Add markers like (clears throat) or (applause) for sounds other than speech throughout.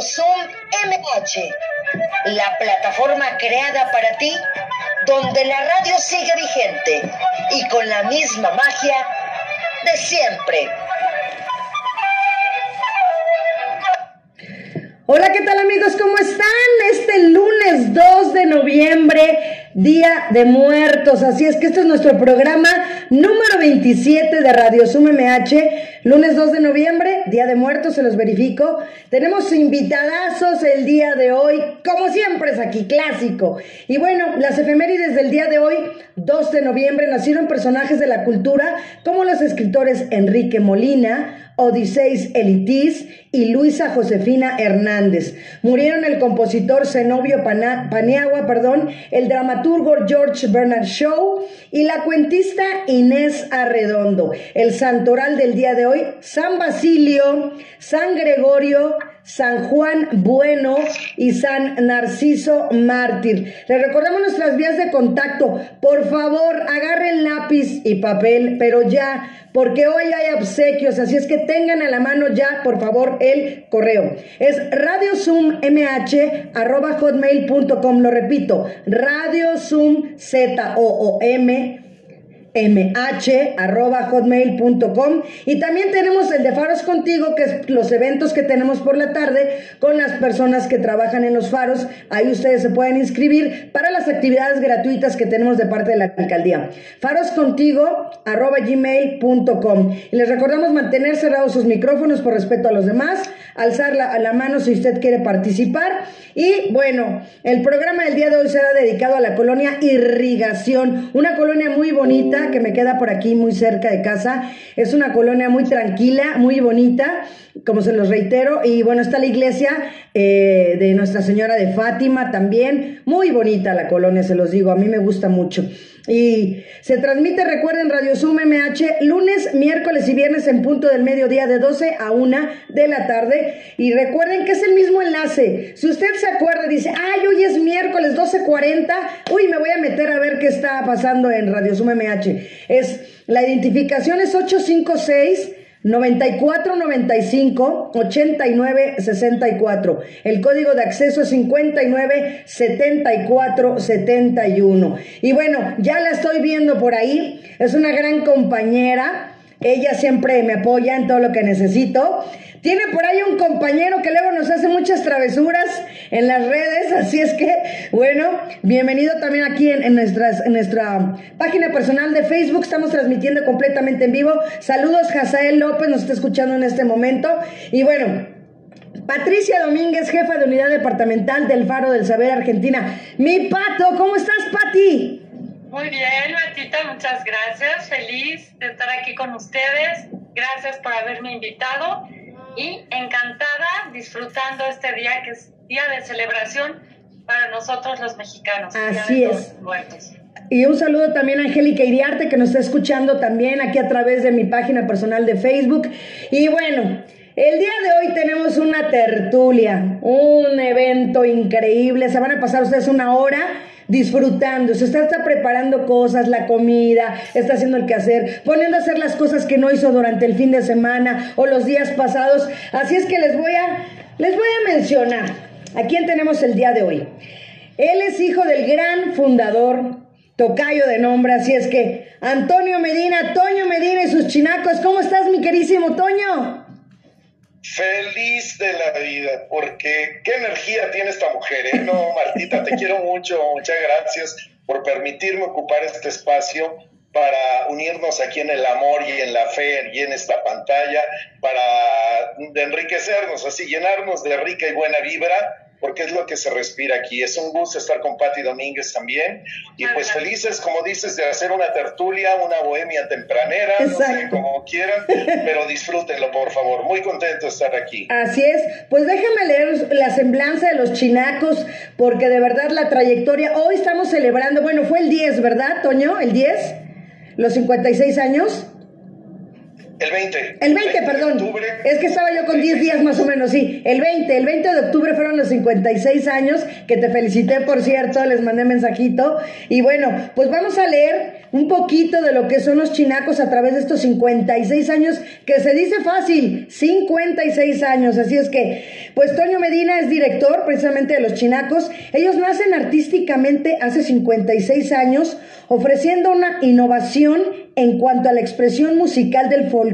Zoom MH, la plataforma creada para ti, donde la radio sigue vigente y con la misma magia de siempre. Hola, ¿qué tal amigos? ¿Cómo están? Este lunes 2 de noviembre Día de Muertos. Así es que este es nuestro programa número 27 de Radio Sum MH, lunes 2 de noviembre, Día de Muertos, se los verifico. Tenemos invitadazos el día de hoy, como siempre es aquí, clásico. Y bueno, las efemérides del día de hoy, 2 de noviembre, nacieron personajes de la cultura como los escritores Enrique Molina, Odiseis Elitis y Luisa Josefina Hernández. Murieron el compositor Zenobio Paniagua, perdón, el dramaturgo George Bernard Shaw y la cuentista Inés Arredondo. El santoral del día de hoy, San Basilio, San Gregorio, San Juan Bueno y San Narciso Mártir. Les recordamos nuestras vías de contacto. Por favor, agarren lápiz y papel, pero ya, porque hoy hay obsequios, así es que tengan a la mano ya, por favor, el correo. Es hotmail.com, lo repito, radiozoom, Z-O-O-M, mh.hotmail.com y también tenemos el de Faros Contigo, que es los eventos que tenemos por la tarde con las personas que trabajan en los faros. Ahí ustedes se pueden inscribir para las actividades gratuitas que tenemos de parte de la alcaldía. Faroscontigo arroba gmail.com y les recordamos mantener cerrados sus micrófonos por respeto a los demás, alzar la, a la mano si usted quiere participar y bueno, el programa del día de hoy será dedicado a la colonia Irrigación, una colonia muy bonita que me queda por aquí muy cerca de casa. Es una colonia muy tranquila, muy bonita, como se los reitero. Y bueno, está la iglesia eh, de Nuestra Señora de Fátima también. Muy bonita la colonia, se los digo. A mí me gusta mucho. Y se transmite, recuerden, Radio Zoom MH, lunes, miércoles y viernes en punto del mediodía de 12 a 1 de la tarde. Y recuerden que es el mismo enlace. Si usted se acuerda dice, ay, hoy es miércoles 12.40, uy, me voy a meter a ver qué está pasando en Radio Zoom MH. Es, la identificación es 856 9495 8964. El código de acceso es 59 74 71. Y bueno, ya la estoy viendo por ahí. Es una gran compañera. Ella siempre me apoya en todo lo que necesito. Tiene por ahí un compañero que luego nos hace muchas travesuras en las redes, (laughs) así es que, bueno, bienvenido también aquí en, nuestra página personal de Facebook. Estamos transmitiendo completamente en vivo. Saludos, Jazael López, nos está escuchando en este momento. Y bueno, Patricia Domínguez, jefa de unidad departamental del Faro del Saber Argentina. Mi pato, ¿cómo estás, Pati? Muy bien, Matita, muchas gracias. Feliz de estar aquí con ustedes. Gracias por haberme invitado y encantada disfrutando este día que es día de celebración para nosotros los mexicanos. Así es. Muertos. Y un saludo también a Angélica Iriarte que nos está escuchando también aquí a través de mi página personal de Facebook. Y bueno, el día de hoy tenemos una tertulia, un evento increíble. Se van a pasar ustedes una hora disfrutando, se está, está, preparando cosas, la comida, está haciendo el quehacer, poniendo a hacer las cosas que no hizo durante el fin de semana o los días pasados. Así es que les voy a, les voy a mencionar a quién tenemos el día de hoy. Él es hijo del gran fundador, tocayo de nombre, así es que Antonio Medina, Toño Medina y sus chinacos, ¿cómo estás mi querísimo Toño? Feliz de la vida, porque qué energía tiene esta mujer, ¿eh? No, (laughs) Martita, te quiero mucho, muchas gracias por permitirme ocupar este espacio para unirnos aquí en el amor y en la fe y en esta pantalla, para enriquecernos, así llenarnos de rica y buena vibra porque es lo que se respira aquí. Es un gusto estar con Patti Domínguez también. Y pues felices, como dices, de hacer una tertulia, una bohemia tempranera, no sé, como quieran, pero disfrútenlo, por favor. Muy contento de estar aquí. Así es. Pues déjame leer la semblanza de los chinacos, porque de verdad la trayectoria, hoy estamos celebrando, bueno, fue el 10, ¿verdad, Toño? ¿El 10? ¿Los 56 años? El 20. El 20, perdón. Es que estaba yo con 10 días más o menos, sí. El 20, el 20 de octubre fueron los 56 años, que te felicité, por cierto, les mandé mensajito. Y bueno, pues vamos a leer un poquito de lo que son los chinacos a través de estos 56 años, que se dice fácil, 56 años. Así es que, pues Toño Medina es director precisamente de los chinacos. Ellos nacen artísticamente hace 56 años, ofreciendo una innovación en cuanto a la expresión musical del folclore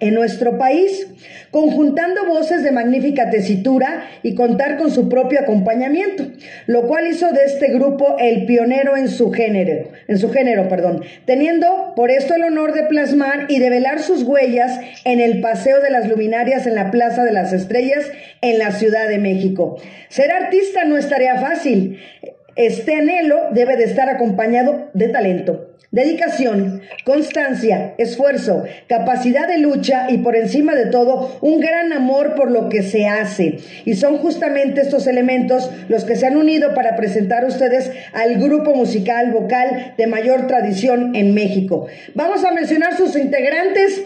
en nuestro país, conjuntando voces de magnífica tesitura y contar con su propio acompañamiento, lo cual hizo de este grupo el pionero en su género, en su género, perdón, teniendo por esto el honor de plasmar y de velar sus huellas en el Paseo de las Luminarias en la Plaza de las Estrellas en la Ciudad de México. Ser artista no es tarea fácil. Este anhelo debe de estar acompañado de talento, Dedicación, constancia, esfuerzo, capacidad de lucha y por encima de todo un gran amor por lo que se hace. Y son justamente estos elementos los que se han unido para presentar a ustedes al grupo musical vocal de mayor tradición en México. Vamos a mencionar sus integrantes.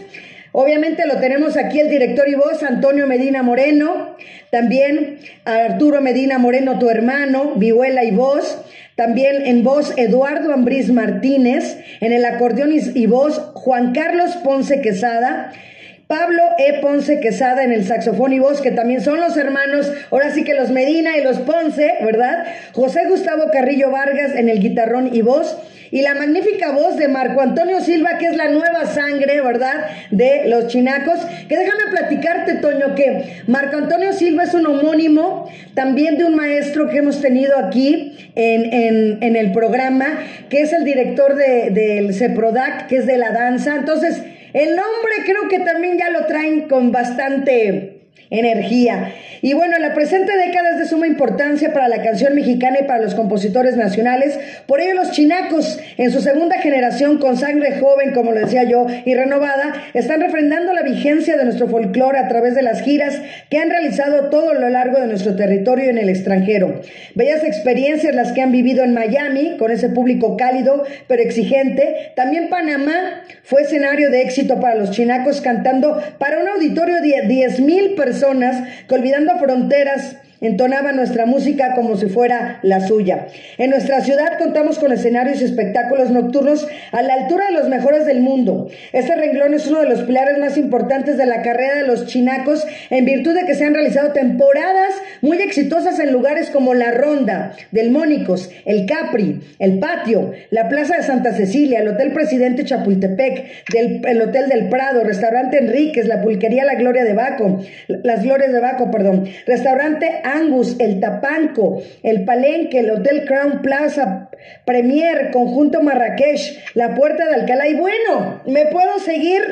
Obviamente lo tenemos aquí el director y voz, Antonio Medina Moreno, también Arturo Medina Moreno, tu hermano, vihuela y voz, también en voz Eduardo Ambriz Martínez, en el acordeón y voz Juan Carlos Ponce Quesada, Pablo E. Ponce Quesada en el saxofón y voz, que también son los hermanos, ahora sí que los Medina y los Ponce, ¿verdad? José Gustavo Carrillo Vargas en el guitarrón y voz, y la magnífica voz de Marco Antonio Silva, que es la nueva sangre, ¿verdad?, de los chinacos. Que déjame platicarte, Toño, que Marco Antonio Silva es un homónimo también de un maestro que hemos tenido aquí en, el programa, que es el director del de, CEPRODAC, que es de la danza. Entonces, el nombre creo que también ya lo traen con bastante energía. Y bueno, la presente década es de suma importancia para la canción mexicana y para los compositores nacionales. Por ello, los chinacos, en su segunda generación, con sangre joven, como lo decía yo, y renovada, están refrendando la vigencia de nuestro folclore a través de las giras que han realizado todo lo largo de nuestro territorio y en el extranjero. Bellas experiencias las que han vivido en Miami, con ese público cálido pero exigente. También Panamá fue escenario de éxito para los chinacos cantando para un auditorio de 10 mil personas que olvidando fronteras entonaba nuestra música como si fuera la suya. En nuestra ciudad contamos con escenarios y espectáculos nocturnos a la altura de los mejores del mundo. Este renglón es uno de los pilares más importantes de la carrera de los chinacos en virtud de que se han realizado temporadas muy exitosas en lugares como La Ronda, Del Mónicos, El Capri, El Patio, la Plaza de Santa Cecilia, el Hotel Presidente Chapultepec, el Hotel del Prado, Restaurante Enríquez, la Pulquería La Gloria de Baco, las Glorias de Baco, perdón, Restaurante Angus, el Tapanco, el Palenque, el Hotel Crown Plaza, Premier, Conjunto Marrakech, la Puerta de Alcalá. Y bueno, me puedo seguir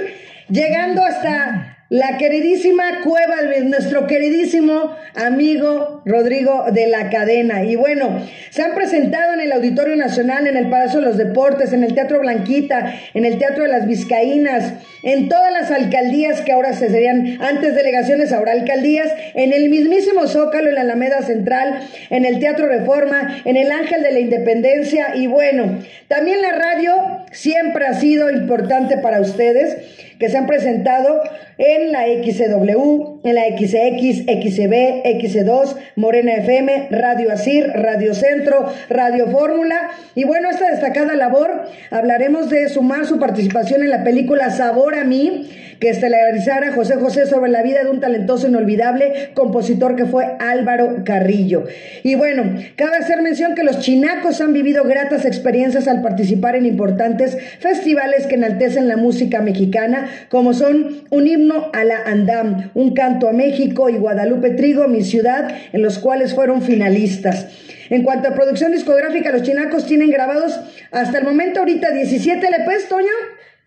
llegando hasta la queridísima cueva nuestro queridísimo amigo Rodrigo de la Cadena. Y bueno, se han presentado en el Auditorio Nacional, en el Palacio de los Deportes, en el Teatro Blanquita, en el Teatro de las Vizcaínas, en todas las alcaldías que ahora se serían antes delegaciones, ahora alcaldías, en el mismísimo Zócalo, en la Alameda Central, en el Teatro Reforma, en el Ángel de la Independencia. Y bueno, también la radio siempre ha sido importante para ustedes que se han presentado en la XW, en la XX, XB, X2, Morena FM, Radio Asir, Radio Centro, Radio Fórmula. Y bueno, esta destacada labor hablaremos de sumar su participación en la película Sabor a mí, que estelarizara José José sobre la vida de un talentoso inolvidable compositor que fue Álvaro Carrillo. Y bueno, cabe hacer mención que los chinacos han vivido gratas experiencias al participar en importantes festivales que enaltecen la música mexicana, como son un himno a la Andam, un canto a México y Guadalupe Trigo, mi ciudad, en los cuales fueron finalistas. En cuanto a producción discográfica, los chinacos tienen grabados hasta el momento ahorita 17 LPs, Toño.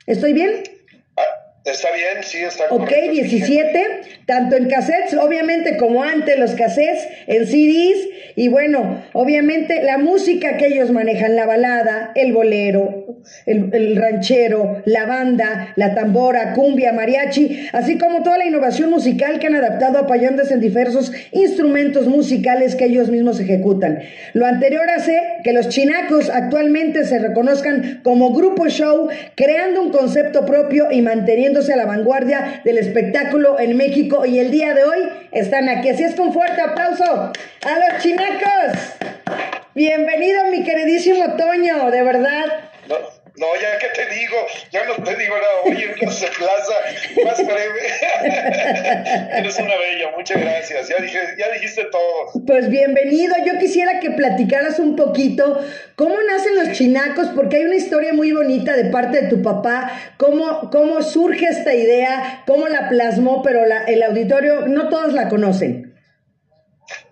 ¿Estoy bien? Está bien, sí, está Ok, 17, tanto en cassettes, obviamente como antes los cassettes, en CDs, y bueno, obviamente la música que ellos manejan, la balada, el bolero, el, ranchero, la banda, la tambora, cumbia, mariachi, así como toda la innovación musical que han adaptado apoyándose en diversos instrumentos musicales que ellos mismos ejecutan. Lo anterior hace que los chinacos actualmente se reconozcan como grupo show, creando un concepto propio y manteniendo a la vanguardia del espectáculo en México y el día de hoy están aquí. Así es con fuerte aplauso a los chinacos. Bienvenido mi queridísimo Toño, de verdad. Ya que te digo, ya no te digo nada, oye, no se plaza, más breve. (laughs) Eres una bella, muchas gracias. Ya, dije, ya dijiste todo. Pues bienvenido. Yo quisiera que platicaras un poquito cómo nacen los chinacos, porque hay una historia muy bonita de parte de tu papá, cómo, cómo surge esta idea, cómo la plasmó, pero la, el auditorio no todos la conocen.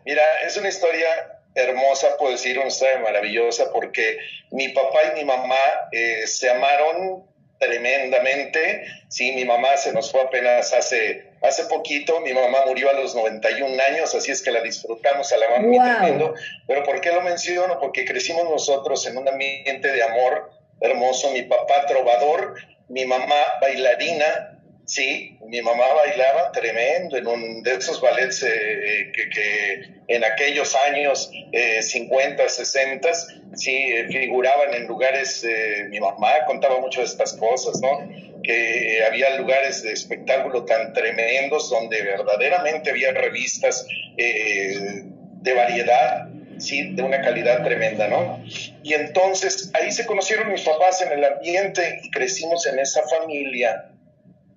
Mira, es una historia hermosa, puedo decir, una historia maravillosa, porque mi papá y mi mamá eh, se amaron tremendamente. Sí, mi mamá se nos fue apenas hace, hace poquito, mi mamá murió a los 91 años, así es que la disfrutamos, a la mamá wow. tremendo. Pero ¿por qué lo menciono? Porque crecimos nosotros en un ambiente de amor hermoso, mi papá trovador, mi mamá bailarina, Sí, mi mamá bailaba tremendo en un de esos ballets eh, que, que, en aquellos años eh, 50, 60, sí, eh, figuraban en lugares, eh, mi mamá contaba mucho de estas cosas, ¿no? Que había lugares de espectáculo tan tremendos donde verdaderamente había revistas de variedad, sí, de una calidad tremenda, ¿no? Y entonces ahí se conocieron mis papás en el ambiente y crecimos en esa familia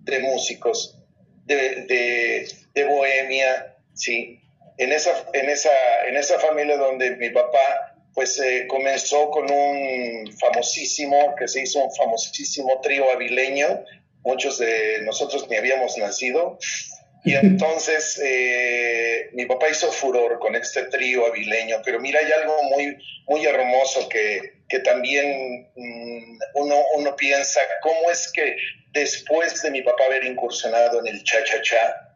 de músicos, de, de, bohemia, ¿sí? En esa, en, esa, en esa familia donde mi papá pues eh, comenzó con un famosísimo, que se hizo un famosísimo trío avileño, muchos de nosotros ni habíamos nacido, y (laughs) entonces eh, mi papá hizo furor con este trío avileño, pero mira, hay algo muy, muy hermoso que, que también mm, uno, uno piensa, ¿cómo es que después de mi papá haber incursionado en el cha-cha-cha,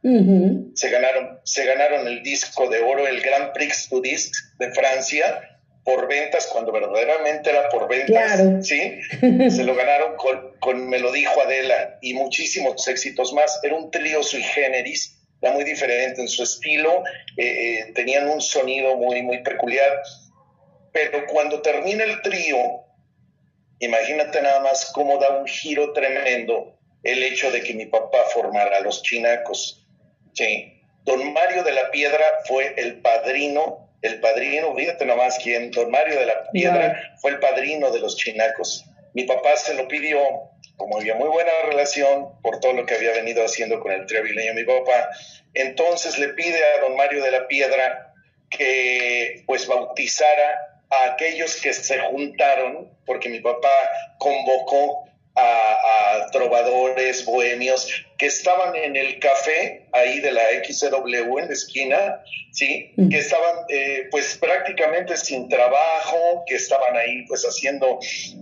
se, ganaron, se ganaron el disco de oro, el Grand Prix du Disque de Francia, por ventas, cuando verdaderamente era por ventas, ¿sí? (laughs) Se lo ganaron con, con Me lo dijo Adela y muchísimos éxitos más. Era un trío sui generis, era muy diferente en su estilo, eh, eh, tenían un sonido muy, muy peculiar. Pero cuando termina el trío, Imagínate nada más cómo da un giro tremendo el hecho de que mi papá formara a los chinacos. Sí. Don Mario de la Piedra fue el padrino, el padrino, fíjate nada más quién, don Mario de la Piedra fue el padrino de los chinacos. Mi papá se lo pidió, como había muy buena relación por todo lo que había venido haciendo con el triavileño mi papá, entonces le pide a don Mario de la Piedra que pues bautizara a aquellos que se juntaron, porque mi papá convocó a, trovadores bohemios que estaban en el café ahí de la XW en la esquina, ¿sí? Mm. Que estaban eh, pues prácticamente sin trabajo, que estaban ahí pues haciendo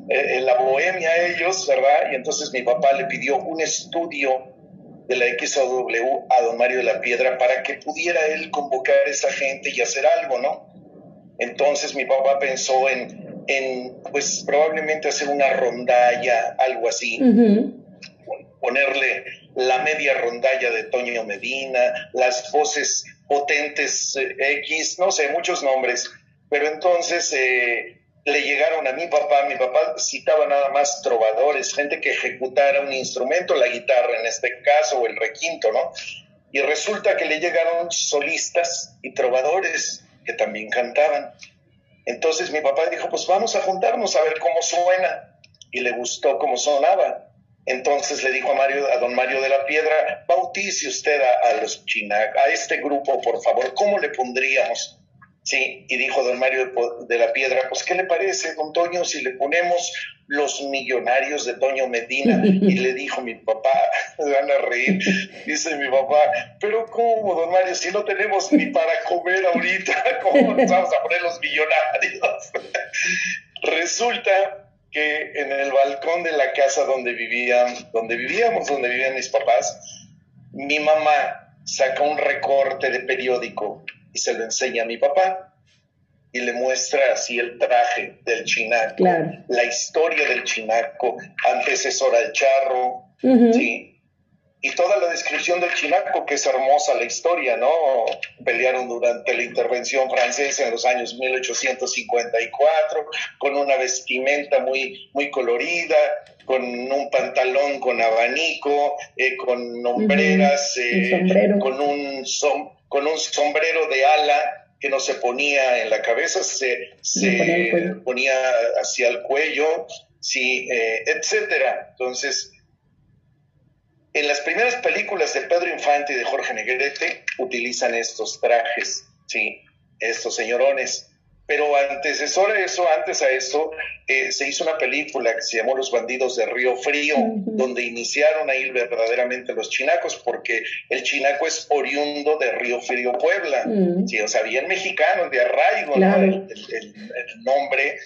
eh, la bohemia ellos, ¿verdad? Y entonces mi papá le pidió un estudio de la XW a don Mario de la Piedra para que pudiera él convocar a esa gente y hacer algo, ¿no? Entonces mi papá pensó en, en pues probablemente hacer una rondalla, algo así, ponerle la media rondalla de Toño Medina, las voces potentes eh, X, no sé, muchos nombres, pero entonces eh, le llegaron a mi papá, mi papá citaba nada más trovadores, gente que ejecutara un instrumento, la guitarra en este caso, o el requinto, ¿no? Y resulta que le llegaron solistas y trovadores que también cantaban. Entonces mi papá dijo, pues vamos a juntarnos a ver cómo suena. Y le gustó cómo sonaba. Entonces le dijo a Mario, a don Mario de la Piedra, bautice usted a, los Chinac, a este grupo, por favor, ¿cómo le pondríamos? Sí, y dijo don Mario de la Piedra, pues ¿qué le parece, don Toño, si le ponemos los millonarios de Toño Medina. (laughs) Y le dijo mi papá, (laughs) me van a reír, dice mi papá, pero ¿cómo, don Mario, si no tenemos ni para comer ahorita, (laughs) ¿cómo nos vamos a poner los millonarios? Resulta que en el balcón de la casa donde vivían, donde vivíamos, donde vivían mis papás, mi mamá saca un recorte de periódico y se lo enseña a mi papá y le muestra así el traje del chinaco, la historia del chinaco, antecesor al charro, ¿sí? Y toda la descripción del chinaco, que es hermosa la historia, ¿no? Pelearon durante la intervención francesa en los años 1854, con una vestimenta muy, muy colorida, con un pantalón con abanico, eh, con hombreras, con, un con un sombrero de ala que no se ponía en la cabeza, se, ponía, hacia el cuello, sí, etcétera. Entonces, en las primeras películas de Pedro Infante y de Jorge Negrete utilizan estos trajes, sí, estos señorones. Pero antecesor a eso, antes a eso, eh, se hizo una película que se llamó Los Bandidos de Río Frío, donde iniciaron ahí verdaderamente los chinacos, porque el chinaco es oriundo de Río Frío, Puebla. sí, o sea, bien mexicano, de arraigo, el, el, nombre,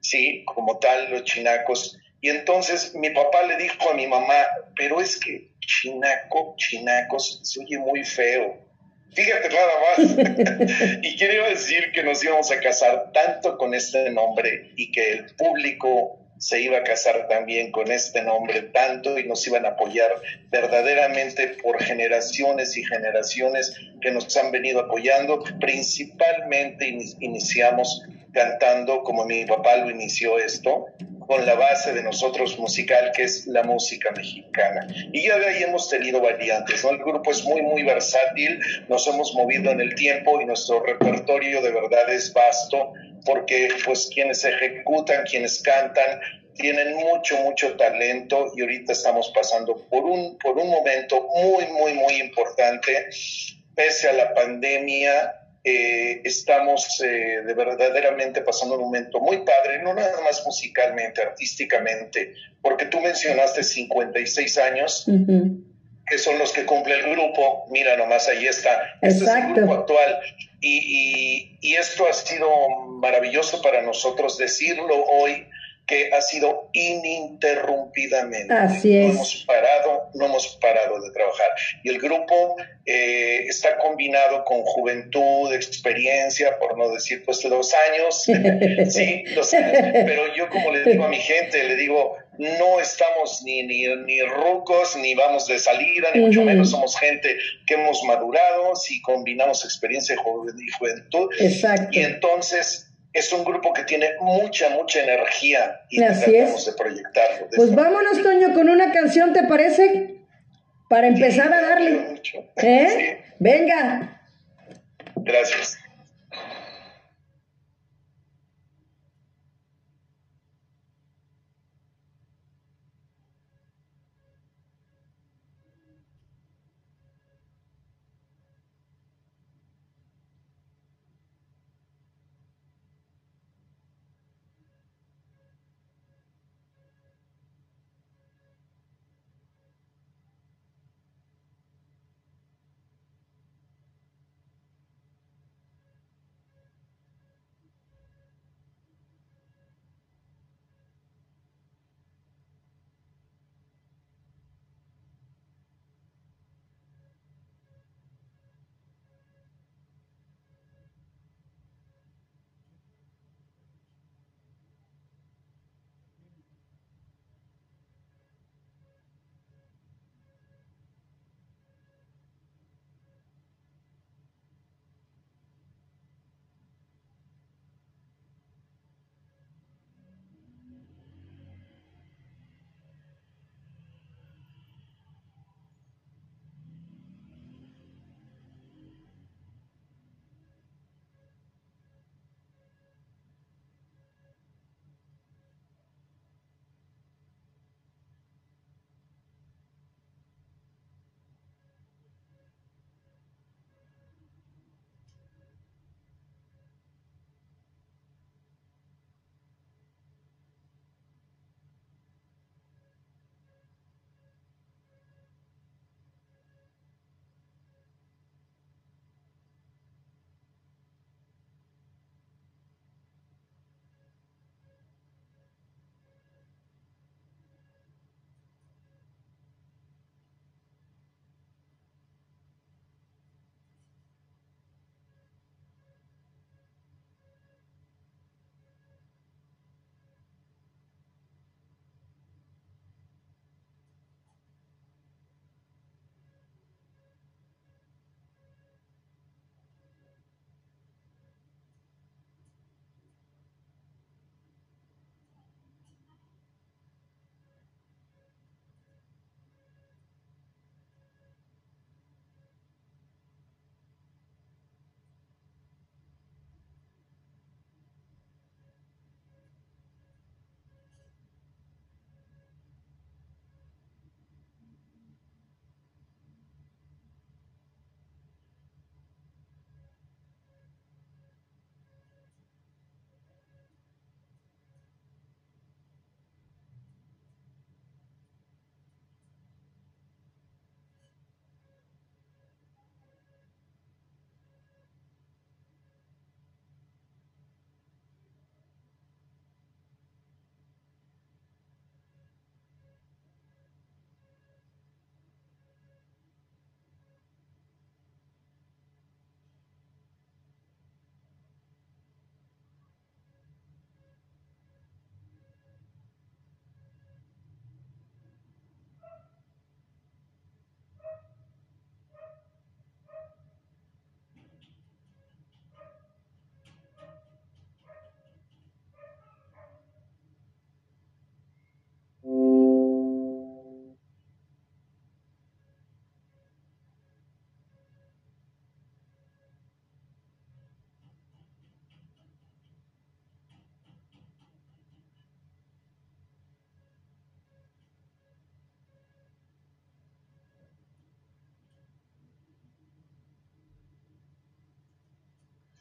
sí, como tal, los chinacos. Y entonces mi papá le dijo a mi mamá, pero es que chinaco, chinacos, se oye muy feo. Fíjate nada más. (laughs) y quiero decir que nos íbamos a casar tanto con este nombre y que el público se iba a casar también con este nombre tanto y nos iban a apoyar verdaderamente por generaciones y generaciones que nos han venido apoyando. Principalmente iniciamos cantando como mi papá lo inició esto, con la base de nosotros musical, que es la música mexicana. Y ya de ahí hemos tenido variantes, ¿no? El grupo es muy, muy versátil, nos hemos movido en el tiempo y nuestro repertorio de verdad es vasto, porque pues quienes ejecutan, quienes cantan, tienen mucho, mucho talento y ahorita estamos pasando por un, por un momento muy, muy, muy importante, pese a la pandemia, eh, estamos eh, de verdaderamente pasando un momento muy padre, no nada más musicalmente, artísticamente, porque tú mencionaste 56 años, que son los que cumple el grupo, mira nomás ahí está, este es el grupo actual, y, y esto ha sido maravilloso para nosotros decirlo hoy, que ha sido ininterrumpidamente. Así es. No hemos parado, no hemos parado de trabajar. Y el grupo eh, está combinado con juventud, experiencia, por no decir pues dos años. (laughs) sí, dos años. Pero yo como le digo a mi gente, le digo, no estamos ni, ni, ni rucos, ni vamos de salida, ni mucho menos somos gente que hemos madurado, si combinamos experiencia y juventud. Exacto. Y entonces es un grupo que tiene mucha, mucha energía y tratamos de proyectarlo. pues vámonos, Toño, con una canción, ¿te parece? Para empezar a darle. ¿Eh? (laughs) Venga. Gracias.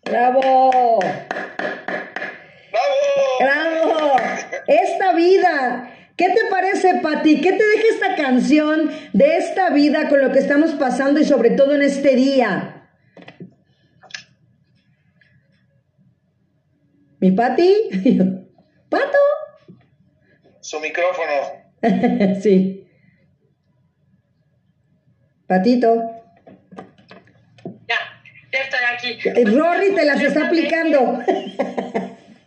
Bravo. ¡Bravo! Bravo. Esta vida. ¿Qué te parece, Pati? ¿Qué te deja esta canción de esta vida con lo que estamos pasando y sobre todo en este día? ¿Mi Pati? (laughs) ¿Pato? Su micrófono. (laughs) sí. Patito. Ya, ya estoy aquí. Eh, Rory te las está aplicando.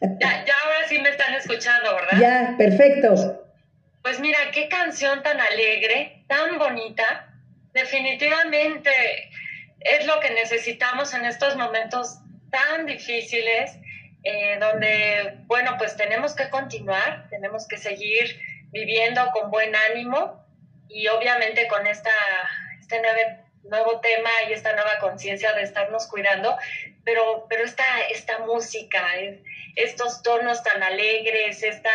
Ya, ya ahora sí me están escuchando, ¿verdad? ya, perfecto. Pues mira, qué canción tan alegre, tan bonita. Definitivamente es lo que necesitamos en estos momentos tan difíciles, eh, donde, bueno, pues tenemos que continuar, tenemos que seguir viviendo con buen ánimo y obviamente con esta, este nuevo, nuevo tema y esta nueva conciencia de estarnos cuidando, pero, pero esta, esta música, estos tonos tan alegres, esta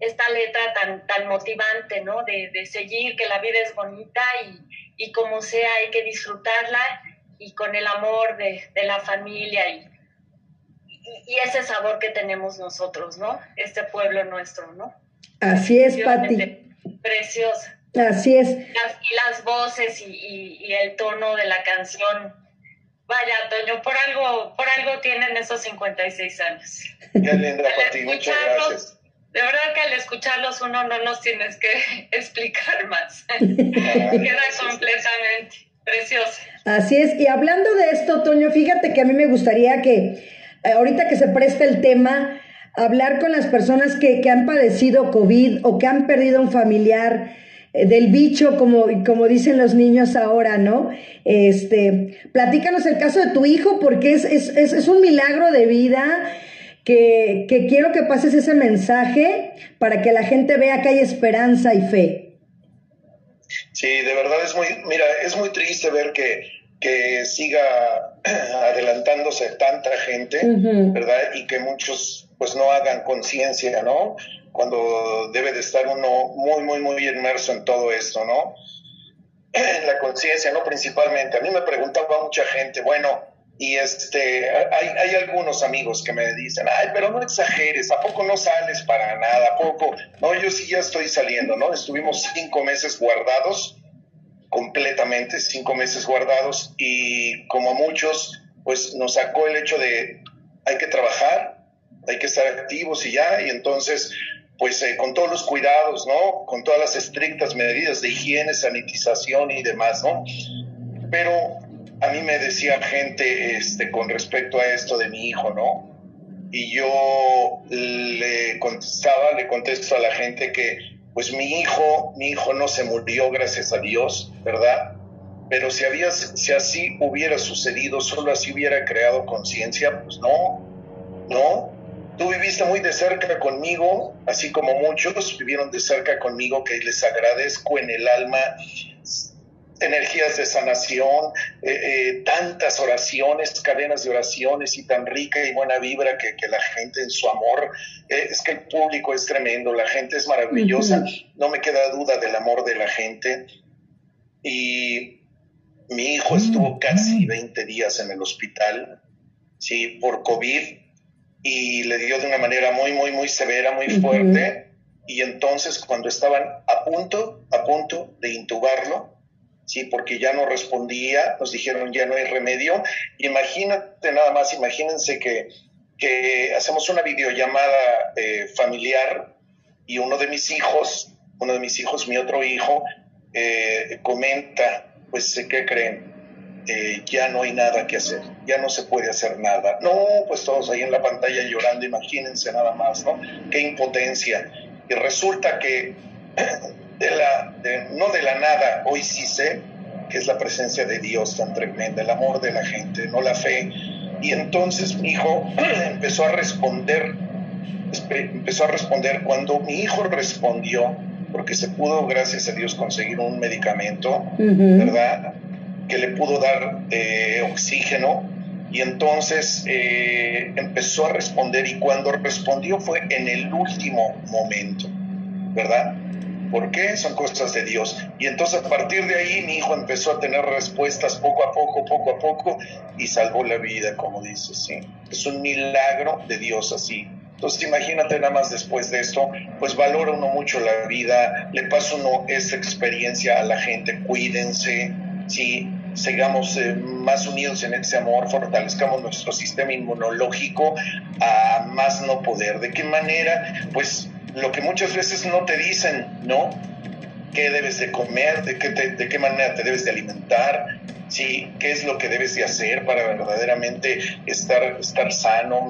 esta letra tan, tan motivante, ¿no? De, de seguir, que la vida es bonita y, y, como sea hay que disfrutarla y con el amor de, de la familia y, y, ese sabor que tenemos nosotros, ¿no? Este pueblo nuestro, ¿no? Así es, Pati. Preciosa. Así es. Las, y las voces y, y, el tono de la canción. Vaya, Toño, por algo, por algo tienen esos 56 años. Qué linda, Pati, muchas gracias de verdad que al escucharlos uno no nos tienes que (laughs) explicar más. (laughs) Queda completamente precioso. Así es. Y hablando de esto, Toño, fíjate que a mí me gustaría que eh, ahorita que se preste el tema, hablar con las personas que, que han padecido COVID o que han perdido un familiar del bicho, como, como dicen los niños ahora, ¿no? Este, platícanos el caso de tu hijo, porque es, es, es, es un milagro de vida que, que quiero que pases ese mensaje para que la gente vea que hay esperanza y fe. Sí, de verdad es muy, mira, es muy triste ver que, que siga (clears throat) adelantándose tanta gente, ¿verdad? Y que muchos pues no hagan conciencia, ¿no? Cuando debe de estar uno muy, muy, muy inmerso en todo esto, ¿no? La conciencia, ¿no? Principalmente. A mí me preguntaba mucha gente, bueno, y este, hay, hay, algunos amigos que me dicen, ay, pero no exageres, ¿a poco no sales para nada? ¿A poco? No, yo sí ya estoy saliendo, ¿no? Estuvimos cinco meses guardados, completamente, cinco meses guardados, y como muchos, pues nos sacó el hecho de, hay que trabajar, hay que estar activos y ya, y entonces, pues eh, con todos los cuidados, ¿no? Con todas las estrictas medidas de higiene, sanitización y demás, ¿no? Pero a mí me decía gente este, con respecto a esto de mi hijo, ¿no? Y yo le contestaba, le contesto a la gente que, pues mi hijo, mi hijo no se murió, gracias a Dios, ¿verdad? Pero si, había, si así hubiera sucedido, solo así hubiera creado conciencia, pues no, no. Tú viviste muy de cerca conmigo, así como muchos vivieron de cerca conmigo, que les agradezco en el alma energías de sanación, eh, eh, tantas oraciones, cadenas de oraciones y tan rica y buena vibra que, que la gente en su amor, eh, es que el público es tremendo, la gente es maravillosa, no me queda duda del amor de la gente. Y mi hijo estuvo casi 20 días en el hospital, sí, por COVID, y le dio de una manera muy, muy, muy severa, muy fuerte. Y entonces cuando estaban a punto, a punto de intubarlo, ¿sí? Porque ya no respondía, nos dijeron ya no hay remedio. Imagínate nada más, imagínense que, que hacemos una videollamada eh, familiar y uno de mis hijos, uno de mis hijos, mi otro hijo, eh, comenta, pues, ¿qué creen? Eh, ya no hay nada que hacer, ya no se puede hacer nada. No, pues todos ahí en la pantalla llorando, imagínense nada más, ¿no? Qué impotencia. Y resulta que (clears throat) de la, no de la nada, hoy sí sé que es la presencia de Dios tan tremenda, el amor de la gente, no la fe. Y entonces mi hijo (clears throat) empezó a responder, empezó a responder cuando mi hijo respondió, porque se pudo, gracias a Dios, conseguir un medicamento, ¿verdad? Que le pudo dar eh, oxígeno. Y entonces eh, empezó a responder y cuando respondió fue en el último momento, ¿verdad? ¿Por qué? Son cosas de Dios. Y entonces a partir de ahí mi hijo empezó a tener respuestas poco a poco, poco a poco, y salvó la vida, como dice, sí. Es un milagro de Dios así. Entonces imagínate nada más después de esto, pues valora uno mucho la vida, le pasa uno esa experiencia a la gente, cuídense, sí, sigamos eh, más unidos en ese amor, fortalezcamos nuestro sistema inmunológico a más no poder. ¿De qué manera? Pues lo que muchas veces no te dicen, ¿no? ¿Qué debes de comer? ¿De qué, de qué manera te debes de alimentar? ¿Sí? ¿Qué es lo que debes de hacer para verdaderamente estar, estar sano,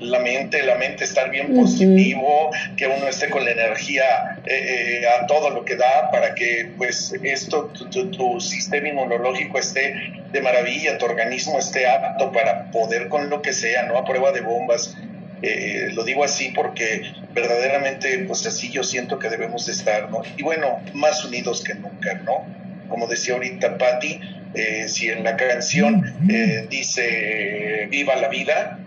la mente, la mente estar bien positivo, que uno esté con la energía eh, eh, a todo lo que da para que pues esto, tu, sistema inmunológico esté de maravilla, tu organismo esté apto para poder con lo que sea, ¿no? A prueba de bombas. Eh, lo digo así porque verdaderamente, pues así yo siento que debemos de estar, ¿no? Y bueno, más unidos que nunca, ¿no? Como decía ahorita Patti, eh, si en la canción eh, dice viva la vida,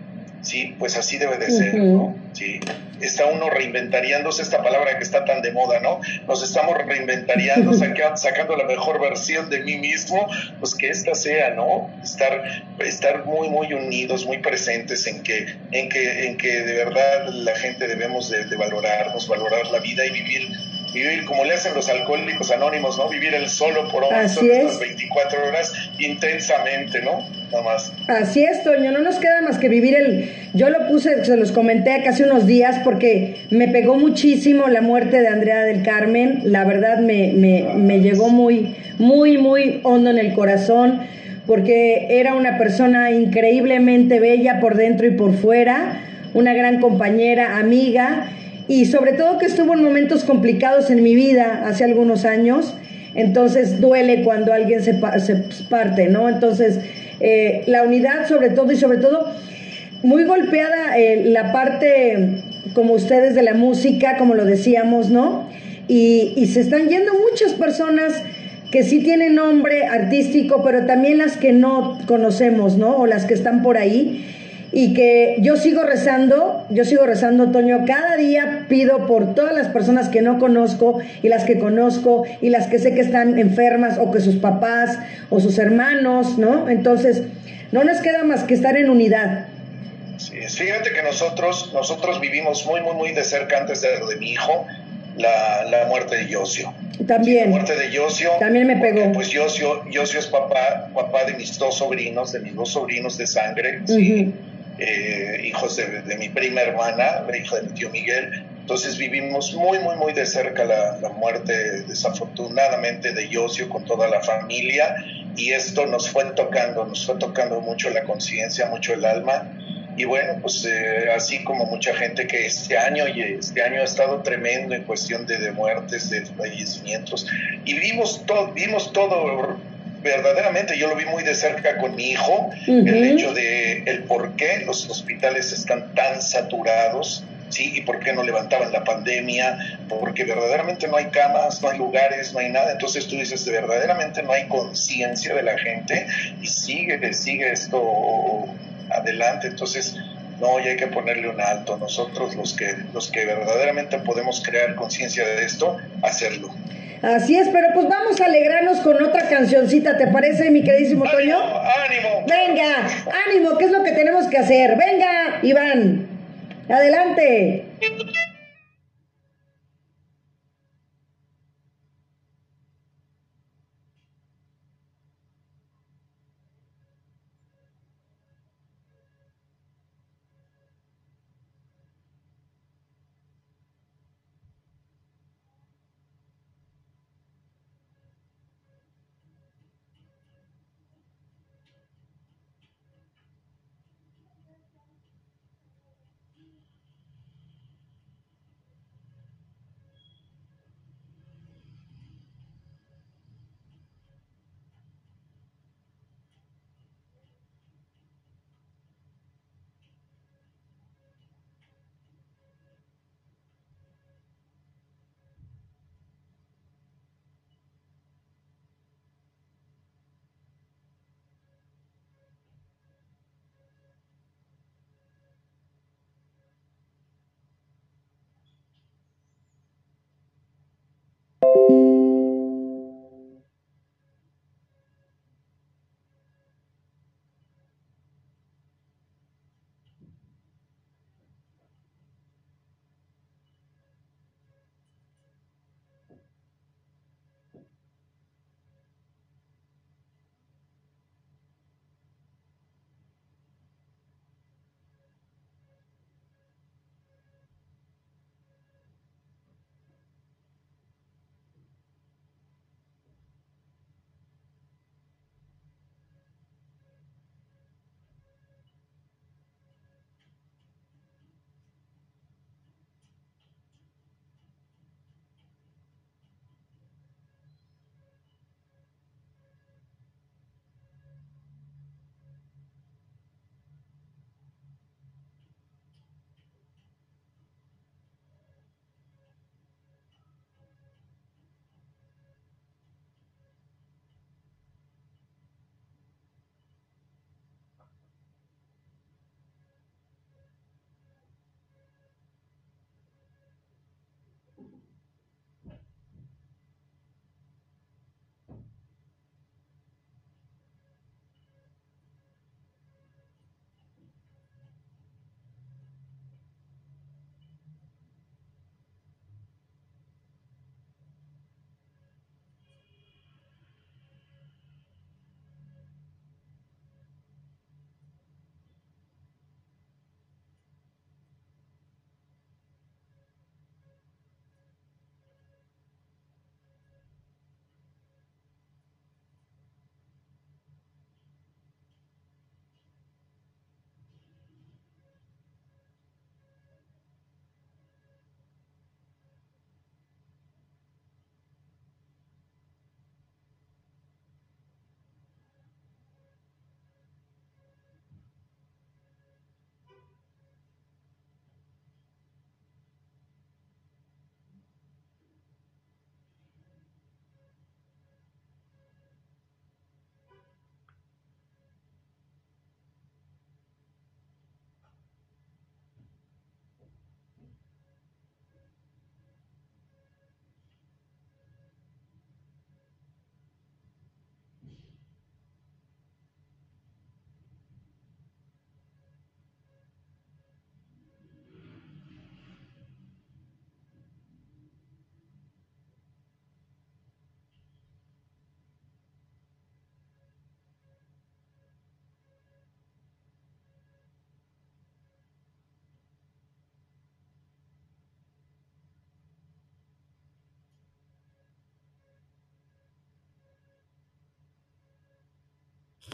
sí, pues así debe de ser, ¿no? Sí, está uno reinventariándose esta palabra que está tan de moda, ¿no? Nos estamos reinventariando, (laughs) sacando la mejor versión de mí mismo, pues que esta sea, ¿no? Estar, estar muy, muy unidos, muy presentes en que, en que, en que de verdad la gente debemos de, de valorarnos, valorar la vida y vivir vivir como le hacen los alcohólicos anónimos, ¿no? Vivir el solo por horas, estas 24 horas intensamente, ¿no? Nada más. Así es, Toño, no nos queda más que vivir el... Yo lo puse, se los comenté casi unos días porque me pegó muchísimo la muerte de Andrea del Carmen, la verdad me, me, me llegó muy, muy, muy hondo en el corazón porque era una persona increíblemente bella por dentro y por fuera, una gran compañera, amiga y sobre todo que estuvo en momentos complicados en mi vida hace algunos años, entonces duele cuando alguien se, se parte, ¿no? Entonces, eh, la unidad sobre todo y sobre todo muy golpeada eh, la parte, como ustedes, de la música, como lo decíamos, ¿no? Y, y se están yendo muchas personas que sí tienen nombre artístico, pero también las que no conocemos, ¿no? O las que están por ahí y que yo sigo rezando, yo sigo rezando, Toño, cada día pido por todas las personas que no conozco y las que conozco y las que sé que están enfermas o que sus papás o sus hermanos, ¿no? Entonces, no nos queda más que estar en unidad. Sí, fíjate que nosotros, nosotros vivimos muy, muy, muy de cerca antes de lo de mi hijo, la, la muerte de Yosio. También. la muerte de Yosio. También me pegó. pues Yosio, Yosio es papá, papá de mis dos sobrinos, de mis dos sobrinos de sangre, sí. Eh, hijos de, mi prima hermana, la hija de mi tío Miguel. Entonces vivimos muy, muy, muy de cerca la, la muerte desafortunadamente de Yosio con toda la familia y esto nos fue tocando, nos fue tocando mucho la conciencia, mucho el alma. Y bueno, pues eh, así como mucha gente que este año, y este año ha estado tremendo en cuestión de, de muertes, de fallecimientos, y vimos todo, vimos todo verdaderamente yo lo vi muy de cerca con mi hijo, el hecho de el por qué los hospitales están tan saturados, ¿sí? Y por qué no levantaban la pandemia, porque verdaderamente no hay camas, no hay lugares, no hay nada. Entonces tú dices, verdaderamente no hay conciencia de la gente y sigue, sigue esto adelante. Entonces, no, ya hay que ponerle un alto. Nosotros los que, los que verdaderamente podemos crear conciencia de esto, hacerlo. Así es, pero pues vamos a alegrarnos con otra cancioncita, ¿te parece, mi queridísimo Toño? ¡Ánimo! Venga, ánimo, ¿qué es lo que tenemos que hacer? Venga, Iván, adelante.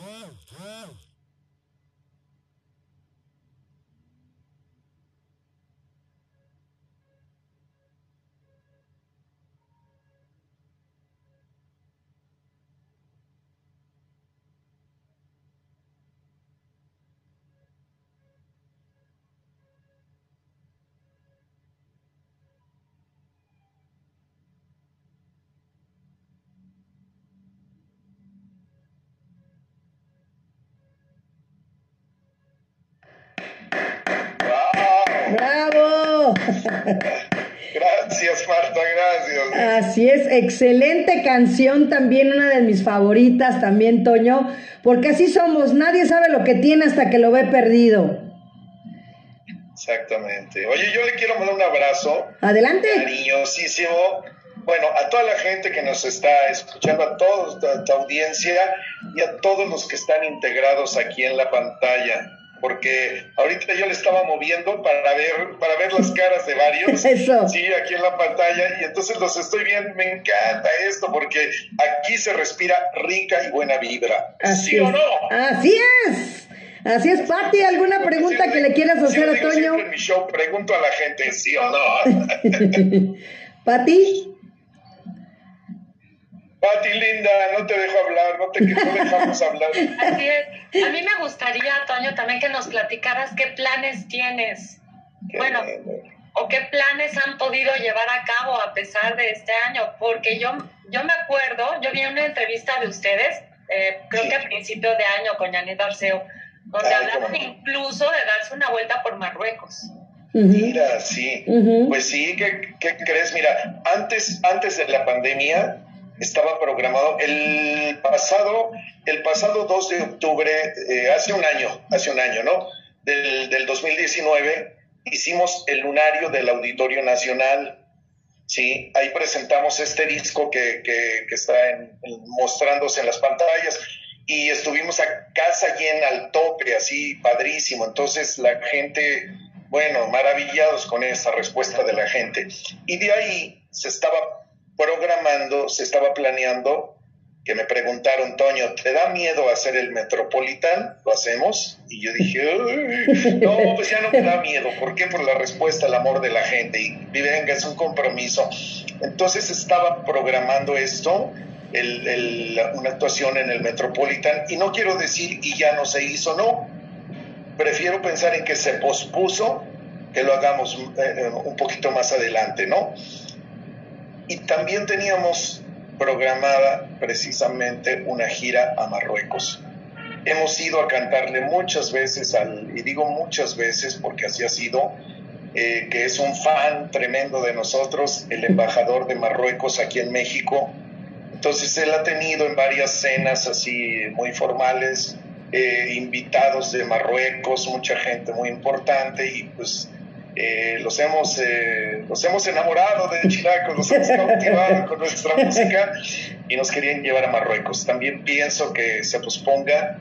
Wow, wow. Gracias, Marta, gracias. Así es, excelente canción también, una de mis favoritas también, Toño, porque así somos, nadie sabe lo que tiene hasta que lo ve perdido. Exactamente. Oye, yo le quiero mandar un abrazo. Adelante. Cariñosísimo. Bueno, a toda la gente que nos está escuchando, a toda tu audiencia y a todos los que están integrados aquí en la pantalla porque ahorita yo le estaba moviendo para ver, para ver las caras de varios. (laughs) Eso. Sí, aquí en la pantalla, y entonces los estoy viendo, me encanta esto, porque aquí se respira rica y buena vibra. Así ¿Sí es. o no? Así es. Así es, Pati, ¿alguna pregunta que le quieras hacer a Toño? en mi show pregunto a la gente, ¿sí o no? (laughs) (laughs) Pati, Pati linda, no te dejo hablar, no te no dejamos hablar. (laughs) Así es. A mí me gustaría, Toño, también que nos platicaras qué planes tienes. Qué Bueno, lindo. o qué planes han podido llevar a cabo a pesar de este año, porque yo, yo me acuerdo, yo vi una entrevista de ustedes, eh, creo Sí. que a principio de año con Janet Arceo, donde Ay, hablaban cómo incluso de darse una vuelta por Marruecos. Mira, sí. Pues sí, ¿qué, qué crees? Mira, antes, antes de la pandemia estaba programado el pasado, el pasado 2 de octubre, eh, hace un año, hace un año, ¿no? Del, del 2019, hicimos el lunario del Auditorio Nacional. Sí, ahí presentamos este disco que, que, que está en- mostrándose en las pantallas y estuvimos a casa llena al tope, así padrísimo. Entonces la gente, bueno, maravillados con esa respuesta de la gente. Y de ahí se estaba programando, se estaba planeando, que me preguntaron, Toño, ¿te da miedo hacer el Metropolitan? ¿Lo hacemos? Y yo dije, "Uy, no, pues ya no me da miedo. ¿Por qué? Por la respuesta al amor de la gente. Y, y venga, es un compromiso. Entonces estaba programando esto, el- el- una actuación en el Metropolitan, y no quiero decir y ya no se hizo, no. Prefiero pensar en que se pospuso, que lo hagamos eh, eh, un poquito más adelante, ¿no? Y también teníamos programada precisamente una gira a Marruecos. Hemos ido a cantarle muchas veces al, y digo muchas veces porque así ha sido, eh, que es un fan tremendo de nosotros, el embajador de Marruecos aquí en México. Entonces él ha tenido en varias cenas así muy formales, eh, invitados de Marruecos, mucha gente muy importante y pues eh, los, hemos, eh, los hemos enamorado de Chilaco, los hemos cautivado con nuestra (laughs) música y nos querían llevar a Marruecos. También pienso que se posponga.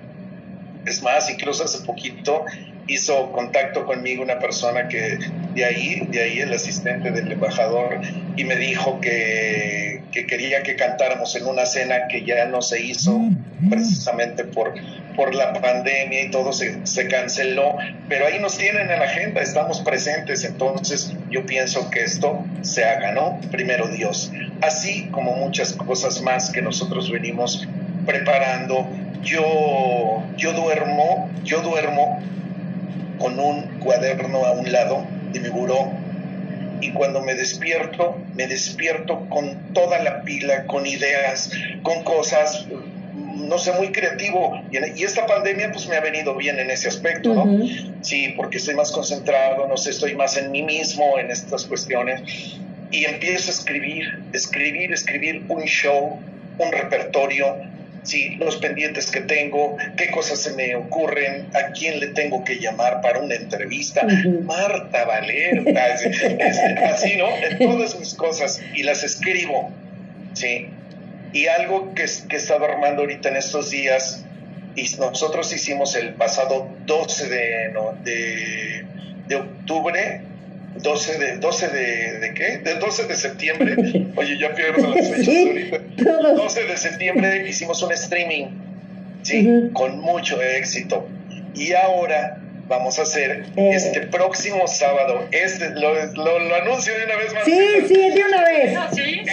Es más, incluso hace poquito hizo contacto conmigo una persona que de ahí, de ahí el asistente del embajador, y me dijo que, que quería que cantáramos en una cena que ya no se hizo precisamente por, por la pandemia y todo se, canceló, pero ahí nos tienen en la agenda, estamos presentes, entonces yo pienso que esto se haga, ¿no? Primero Dios, así como muchas cosas más que nosotros venimos preparando. Yo, yo duermo, yo duermo con un cuaderno a un lado de mi buró y cuando me despierto, me despierto con toda la pila, con ideas, con cosas, no sé, muy creativo. Y, en- y esta pandemia pues me ha venido bien en ese aspecto, ¿no? Sí, porque estoy más concentrado, no sé, estoy más en mí mismo en estas cuestiones. Y empiezo a escribir, escribir, escribir un show, un repertorio, sí, los pendientes que tengo, qué cosas se me ocurren, a quién le tengo que llamar para una entrevista. Marta Valerta, es- (laughs) es- así, ¿no? En todas mis cosas y las escribo, sí. Y algo que, que he estado armando ahorita en estos días, y nosotros hicimos el pasado 12 de, no, de, de octubre, 12 de, 12 de, ¿de qué? Del 12 de septiembre. (laughs) Oye, ya pierdo las fechas ahorita. todos. 12 de septiembre hicimos un streaming ¿sí? Con mucho éxito. Y ahora vamos a hacer eh. este próximo sábado. Este, lo, lo, anuncio de una vez más. Sí, sí, de una vez.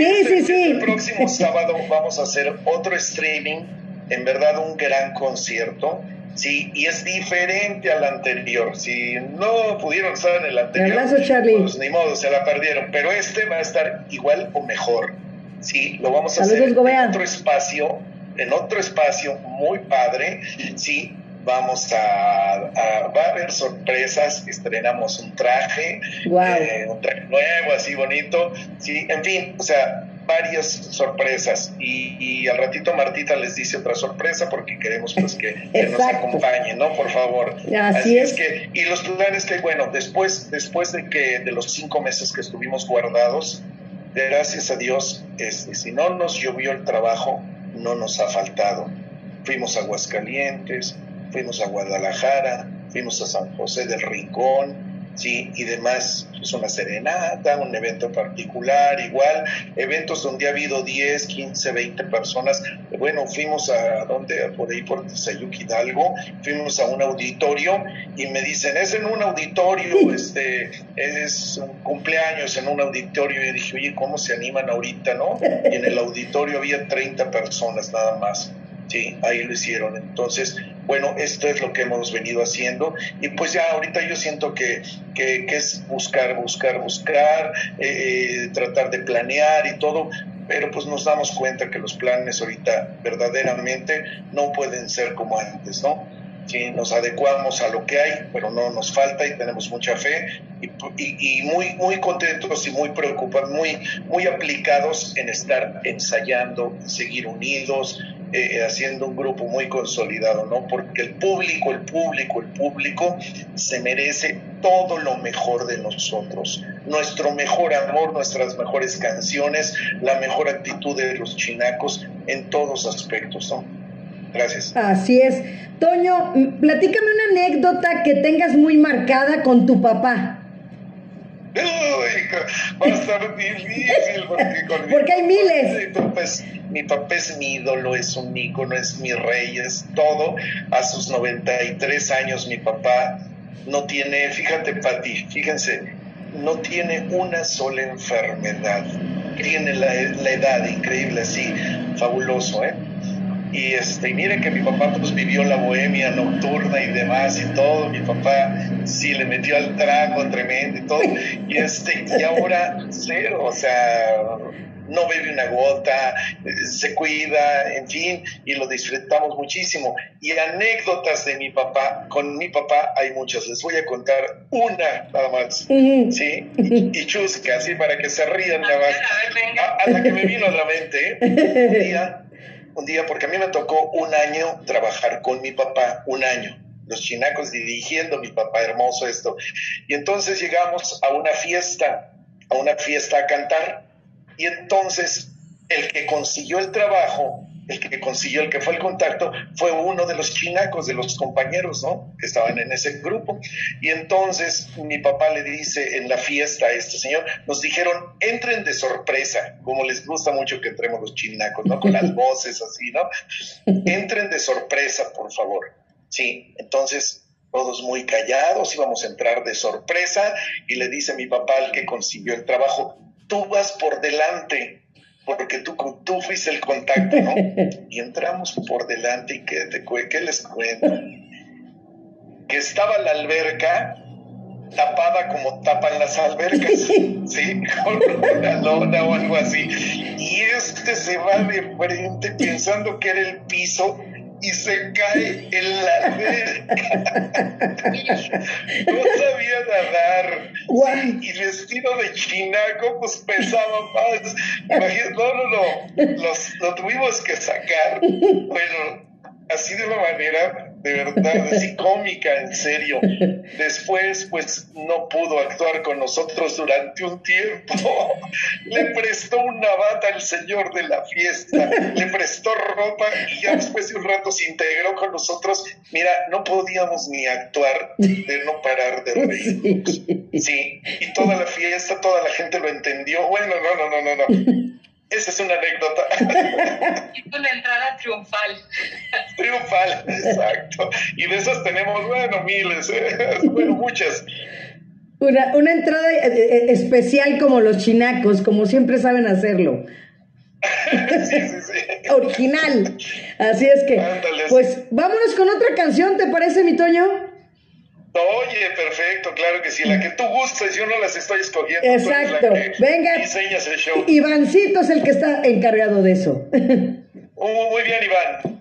Sí, sí, sí. El próximo sábado vamos a hacer otro streaming, en verdad un gran concierto. Sí, y es diferente al anterior. Si no pudieron estar en el anterior, pues ni modo, se la perdieron. Pero este va a estar igual o mejor. Sí, lo vamos a hacer en otro espacio, en otro espacio muy padre. Sí, vamos a, va a haber sorpresas, estrenamos un traje, eh, un traje nuevo, así bonito, sí, en fin, o sea, varias sorpresas y, al ratito Martita les dice otra sorpresa porque queremos pues que, nos acompañen, ¿no? Por favor. Así, es. que, y los planes que, bueno, después, después de que, de los cinco meses que estuvimos guardados, gracias a Dios, este, si no nos llovió el trabajo, no nos ha faltado. Fuimos a Aguascalientes, fuimos a Guadalajara, fuimos a San José del Rincón, ¿sí? Y demás, es una serenata, un evento particular, igual, eventos donde ha habido 10, 15, 20 personas. Bueno, fuimos a, ¿dónde? Por ahí, por Sayuc Hidalgo, fuimos a un auditorio y me dicen, es en un auditorio, este, es un cumpleaños en un auditorio. Y dije, oye, ¿cómo se animan ahorita, no? Y en el auditorio había 30 personas nada más. Sí, ahí lo hicieron. Entonces, bueno, esto es lo que hemos venido haciendo y pues ya ahorita yo siento que, que, es buscar, buscar, buscar, eh, eh, tratar de planear y todo, pero pues nos damos cuenta que los planes ahorita verdaderamente no pueden ser como antes, ¿no? Sí, nos adecuamos a lo que hay, pero no nos falta y tenemos mucha fe y, y, muy, muy contentos y muy preocupados, muy, muy aplicados en estar ensayando, seguir unidos, eh, haciendo un grupo muy consolidado, ¿no? Porque el público, el público, el público se merece todo lo mejor de nosotros, nuestro mejor amor, nuestras mejores canciones, la mejor actitud de los chinacos en todos aspectos, ¿no? Gracias. Así es. Toño, platícame una anécdota que tengas muy marcada con tu papá. Uy, va a estar difícil porque, (laughs) porque hay miles. Mi papá es mi ídolo, es un ícono, es mi rey, es todo. A sus 93 años mi papá no tiene, fíjate Pati, fíjense, no tiene una sola enfermedad. Tiene la, la edad increíble, así, fabuloso, ¿eh? Y este, y mire que mi papá pues vivió la bohemia nocturna y demás y todo. Mi papá sí le metió al trago tremendo y todo. Y este, y ahora cero, o sea, no bebe una gota, se cuida, en fin, y lo disfrutamos muchísimo. Y anécdotas de mi papá, con mi papá hay muchas, les voy a contar una nada más, ¿sí? Y, chusca, así para que se rían nada más. A, la que me vino a la mente, un día, un día, porque a mí me tocó un año trabajar con mi papá, un año los chinacos dirigiendo, mi papá hermoso esto. Y entonces llegamos a una fiesta, a una fiesta a cantar. Y entonces el que consiguió el trabajo, el que consiguió, el que fue el contacto, fue uno de los chinacos, de los compañeros, ¿no? Que estaban en ese grupo. Y entonces mi papá le dice en la fiesta a este señor, nos dijeron, entren de sorpresa, como les gusta mucho que entremos los chinacos, ¿no? Con las (laughs) voces así, ¿no? Entren de sorpresa, por favor. Sí, entonces todos muy callados, íbamos a entrar de sorpresa y le dice mi papá al que consiguió el trabajo, tú vas por delante, porque tú, tú fuiste el contacto, ¿no? (laughs) Y entramos por delante y que te, ¿qué les cuento? Que estaba la alberca tapada como tapan las albercas, (laughs) ¿sí? Con una lona o algo así. Y este se va de frente pensando que era el piso y se cae en la (laughs) no sabía nadar. y vestido de chinaco, pues pesaba más. Imagínate, no, no, no. Los, lo tuvimos que sacar. Bueno, así de una manera, de verdad, así cómica, en serio. Después, pues no pudo actuar con nosotros durante un tiempo. Le prestó una bata al señor de la fiesta, le prestó ropa y ya después de un rato se integró con nosotros. Mira, no podíamos ni actuar de no parar de reír. Sí, y toda la fiesta, toda la gente lo entendió. Bueno, no, no, no, no, no Esa es una anécdota. Es una entrada triunfal. Triunfal, exacto. Y de esas tenemos, bueno, miles, ¿eh? bueno, muchas. Una, una entrada eh, eh, especial como los chinacos, como siempre saben hacerlo. sí, sí, sí. Original. Así es que, pues vámonos con otra canción, ¿te parece, mi Toño? Oye, perfecto, claro que sí. La que tú gustes, yo no las estoy escogiendo. Exacto. Venga. Diseñas el show. Ivancito es el que está encargado de eso. (laughs) Uh, muy bien, Iván. (laughs)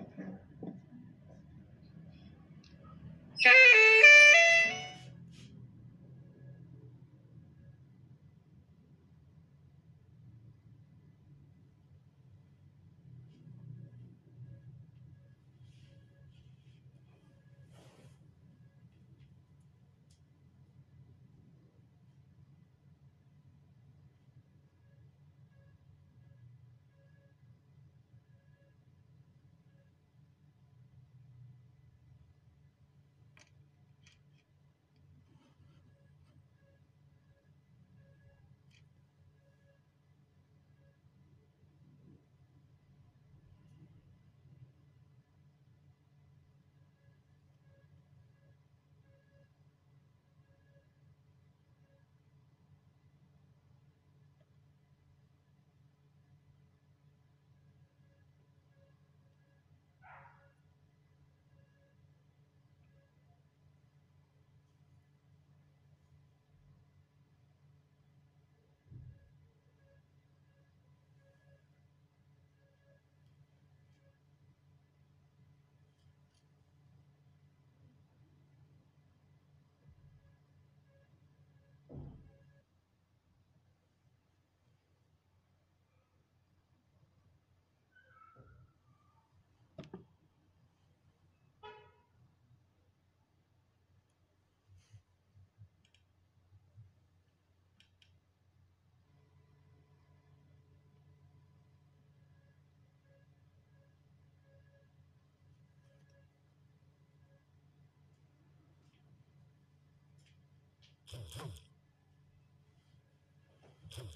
Thank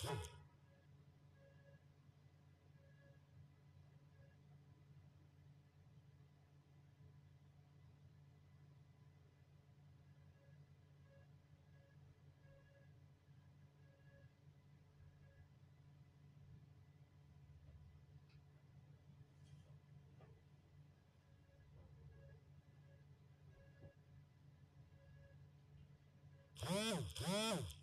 you. Oh, oh, oh.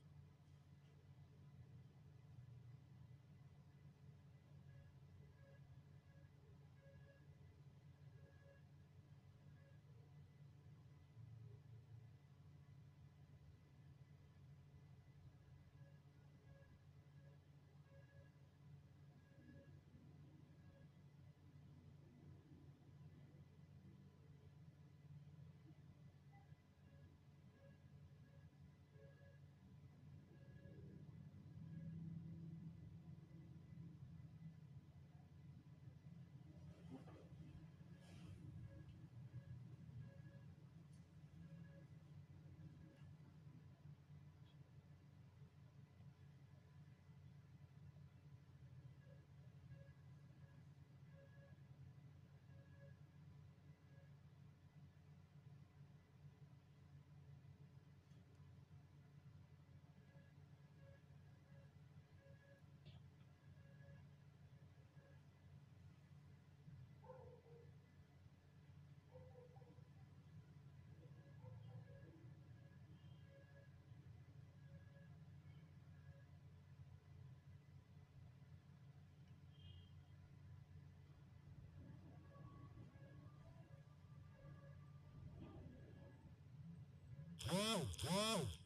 whoa.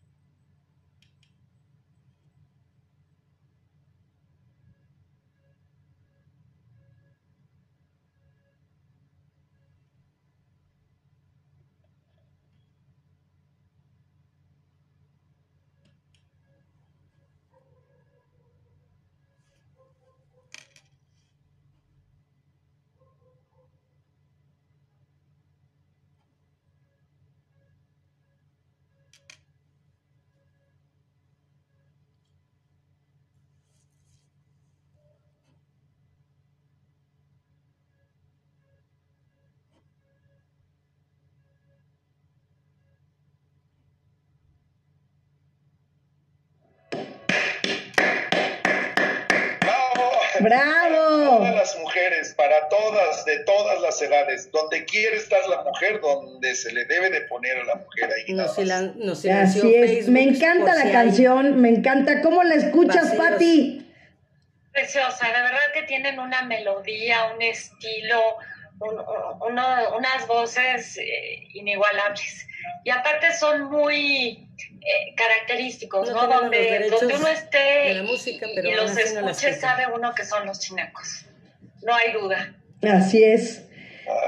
¡Bravo! Todas las mujeres, para todas, de todas las edades, donde quiere estar la mujer, donde se le debe de poner a la mujer ahí. Nos, nada más. nos Así es, me encanta la canción, me encanta. ¿Cómo la escuchas, Vacíos. Pati? Preciosa, de verdad que tienen una melodía, un estilo, un- unas voces eh, inigualables. Y aparte son muy eh, característicos, No Donde, donde uno esté y- música, y- pero y aún los escuche, sabe uno que son los chinecos. No hay duda. Así es.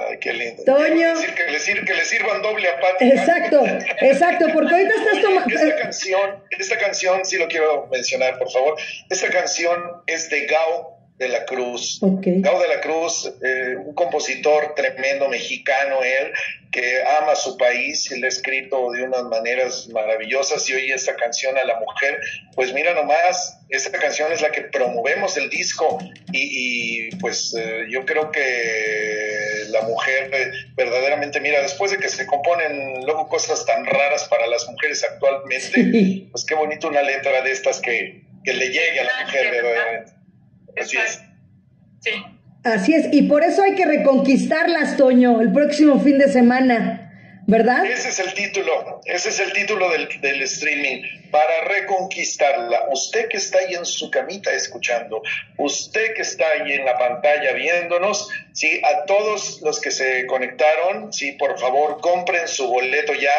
Ay, qué lindo. Toño. Decir que, le sir- que le sirvan doble a Pati. Exacto, exacto, porque ahorita estás tomando... Esta canción, esta canción, sí lo quiero mencionar, por favor. Esta canción es de Gao de la Cruz. Gao de la Cruz, eh, un compositor tremendo mexicano, él, que ama su país y le ha escrito de unas maneras maravillosas y oye esta canción a la mujer, pues mira nomás, esta canción es la que promovemos el disco y, y, pues eh, yo creo que la mujer eh, verdaderamente, mira, después de que se componen luego cosas tan raras para las mujeres actualmente, Sí. pues qué bonito una letra de estas que, que le llegue a la mujer verdaderamente. Así es. Sí. Así es, y por eso hay que reconquistarlas, Toño, el próximo fin de semana, ¿verdad? Ese es el título, ese es el título del, del streaming, para reconquistarla. Usted que está ahí en su camita escuchando, usted que está ahí en la pantalla viéndonos, sí, a todos los que se conectaron, sí, por favor, compren su boleto ya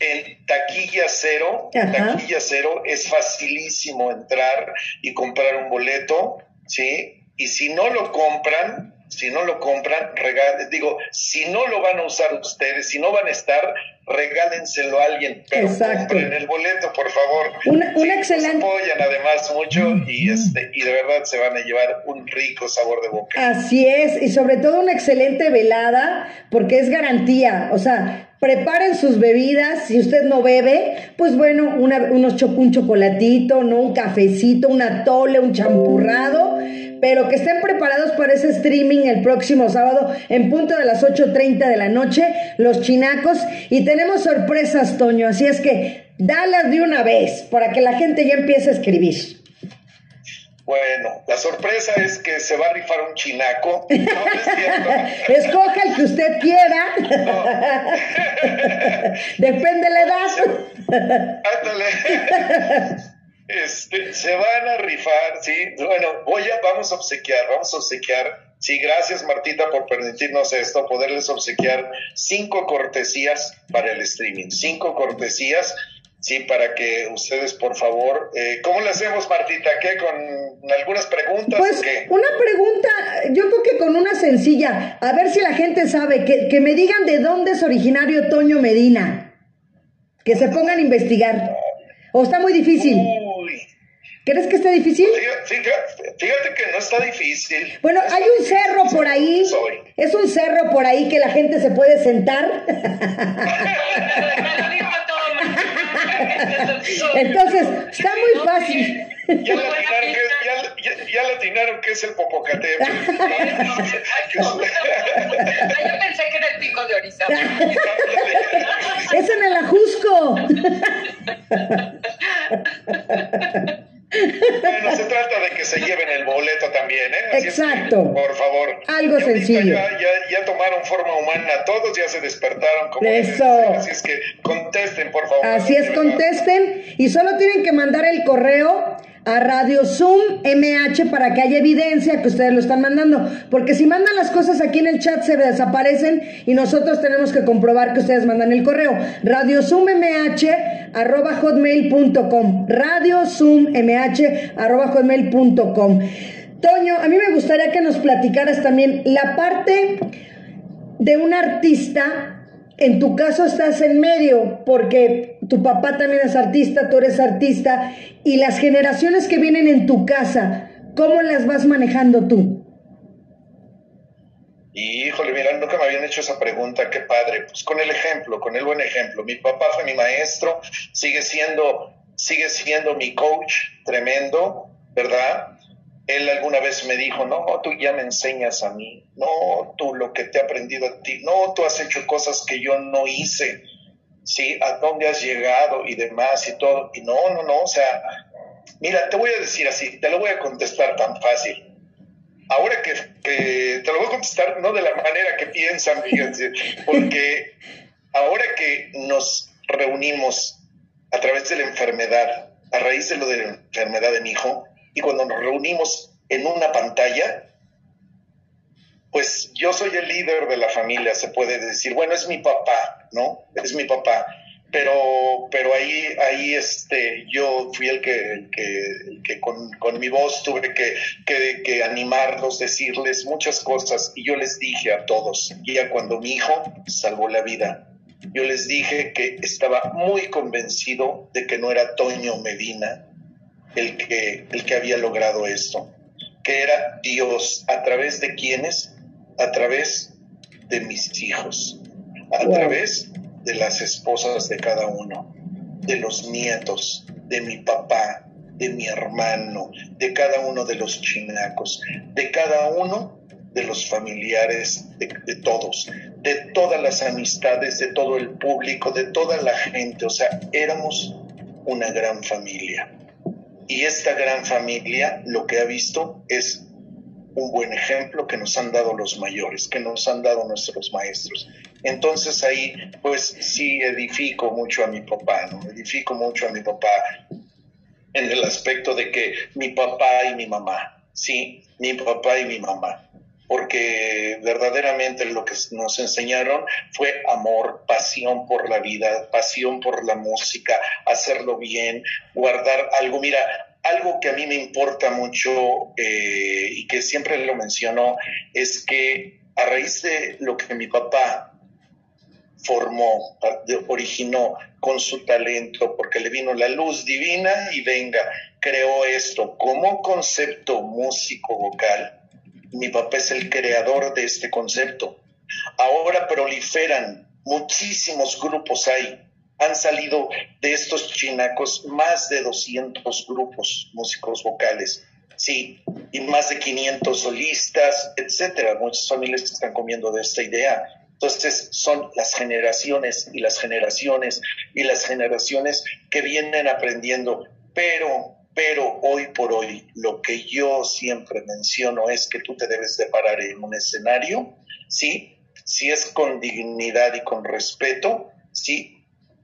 en taquilla cero. Ajá. Taquilla cero es facilísimo entrar y comprar un boleto, sí, y si no lo compran, si no lo compran, regalen, digo, si no lo van a usar ustedes, si no van a estar, regálenselo a alguien, pero Exacto. compren el boleto, por favor. Una- una nos excelente- apoyan además mucho y este y de verdad se van a llevar un rico sabor de boca. Así es, y sobre todo una excelente velada, porque es garantía, o sea, preparen sus bebidas, si usted no bebe, pues bueno, una- unos cho- un chocolatito, no un cafecito, un atole, un champurrado, pero que estén preparados para ese streaming el próximo sábado en punto de las 8.30 de la noche, los chinacos, y tenemos sorpresas, Toño, así es que dalas de una vez, para que la gente ya empiece a escribir. Bueno, la sorpresa es que se va a rifar un chinaco. (laughs) No, no es cierto. Escoja el que usted quiera. (laughs) Depende de la edad. Ándale. (laughs) Este, se van a rifar, sí. Bueno, voy a, vamos a obsequiar, vamos a obsequiar. Sí, gracias Martita por permitirnos esto, poderles obsequiar cinco cortesías para el streaming, cinco cortesías, sí, para que ustedes, por favor, eh, ¿cómo le hacemos Martita? ¿Qué? ¿Con algunas preguntas Pues o qué? una pregunta, yo creo que con una sencilla, a ver si la gente sabe, que, que me digan de dónde es originario Toño Medina. Que se pongan a investigar. ¿O está muy difícil? Uy, ¿Crees que está difícil? fíjate, fíjate- que no está difícil. Bueno, No hay un cerro por ahí. soy. Es un cerro por ahí que la gente se puede sentar. (laughs) Entonces, está muy fácil. Ya le ya, ya, le atinaron que es el Popocatépetl. (laughs) Ay, yo pensé que era el pico de Orizaba. (laughs) Es en el Ajusco. Bueno, se trata de que se lleven el boleto también, ¿eh? Así es que, Exacto. por favor. Algo sencillo. Ya, ya, ya tomaron forma humana todos, ya se despertaron como Eso. Así es que contesten, por favor. Así es, contesten y solo tienen que mandar el correo a Radio Zoom MH para que haya evidencia que ustedes lo están mandando. Porque si mandan las cosas aquí en el chat se desaparecen y nosotros tenemos que comprobar que ustedes mandan el correo. Radio Zoom MH arroba hotmail.com. Radio Zoom MH arroba hotmail.com. Toño, a mí me gustaría que nos platicaras también la parte de un artista, en tu caso estás en medio, porque tu papá también es artista, tú eres artista, y las generaciones que vienen en tu casa, ¿cómo las vas manejando tú? Híjole, mira, nunca me habían hecho esa pregunta, qué padre. Pues con el ejemplo, con el buen ejemplo. Mi papá fue mi maestro, sigue siendo, sigue siendo mi coach tremendo, ¿verdad? Él alguna vez me dijo, no, tú ya me enseñas a mí, no, tú lo que te he aprendido a ti, no, tú has hecho cosas que yo no hice, sí, a dónde has llegado y demás y todo. Y no, no, no, o sea, mira, te voy a decir así, te lo voy a contestar tan fácil. ahora que, te lo voy a contestar no de la manera que piensan, fíjense, porque ahora que nos reunimos a través de la enfermedad, a raíz de lo de la enfermedad de mi hijo, y cuando nos reunimos en una pantalla, pues yo soy el líder de la familia, se puede decir. Bueno, es mi papá, ¿no? Es mi papá. Pero, pero ahí, ahí este, yo fui el que, que, con, mi voz tuve que, que, animarlos, decirles muchas cosas. Y yo les dije a todos, ya cuando mi hijo salvó la vida, yo les dije que estaba muy convencido de que no era Toño Medina el que, el que había logrado esto, que era Dios, a través de quienes, a través de mis hijos, a través de las esposas de cada uno, de los nietos, de mi papá, de mi hermano, de cada uno de los chinacos, de cada uno de los familiares, de, de, todos, de todas las amistades, de todo el público, de toda la gente. O sea, éramos una gran familia. Y esta gran familia lo que ha visto es un buen ejemplo que nos han dado los mayores, que nos han dado nuestros maestros. Entonces ahí pues sí edifico mucho a mi papá, ¿no? Edifico mucho a mi papá en el aspecto de que mi papá y mi mamá, sí, mi papá y mi mamá, porque verdaderamente lo que nos enseñaron fue amor, pasión por la vida, pasión por la música, hacerlo bien, guardar algo. Mira, algo que a mí me importa mucho eh, y que siempre lo menciono es que a raíz de lo que mi papá formó, originó con su talento, porque le vino la luz divina y venga, creó esto como concepto músico vocal. Mi papá es el creador de este concepto. Ahora proliferan muchísimos grupos hay han salido de estos chinacos más de 200 grupos músicos vocales, sí, y más de 500 solistas, etcétera. Muchas familias están comiendo de esta idea. Entonces son las generaciones y las generaciones y las generaciones que vienen aprendiendo, pero pero hoy por hoy lo que yo siempre menciono es que tú te debes de parar en un escenario, ¿sí? Si es con dignidad y con respeto, ¿sí?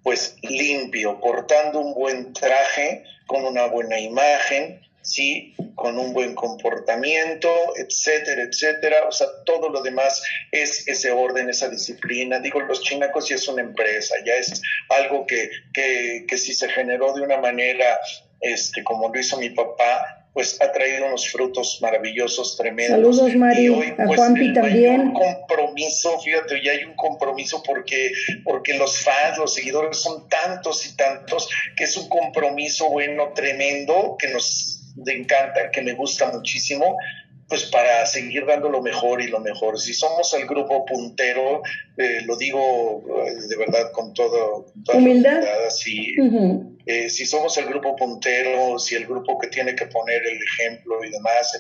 Pues limpio, portando un buen traje, con una buena imagen, ¿sí? Con un buen comportamiento, etcétera, etcétera. O sea, todo lo demás es ese orden, esa disciplina. Digo, los chinacos ya es una empresa, ya es algo que, que, que si se generó de una manera, este, como lo hizo mi papá, pues ha traído unos frutos maravillosos, tremendos. Saludos, Mari, a pues, Juanpi también. Hay un compromiso, fíjate, ya hay un compromiso porque, porque los fans, los seguidores son tantos y tantos que es un compromiso bueno, tremendo, que nos encanta, que me gusta muchísimo pues para seguir dando lo mejor y lo mejor. Si somos el grupo puntero, eh, lo digo eh, de verdad con todo, toda humildad, así, eh, si somos el grupo puntero, si el grupo que tiene que poner el ejemplo y demás,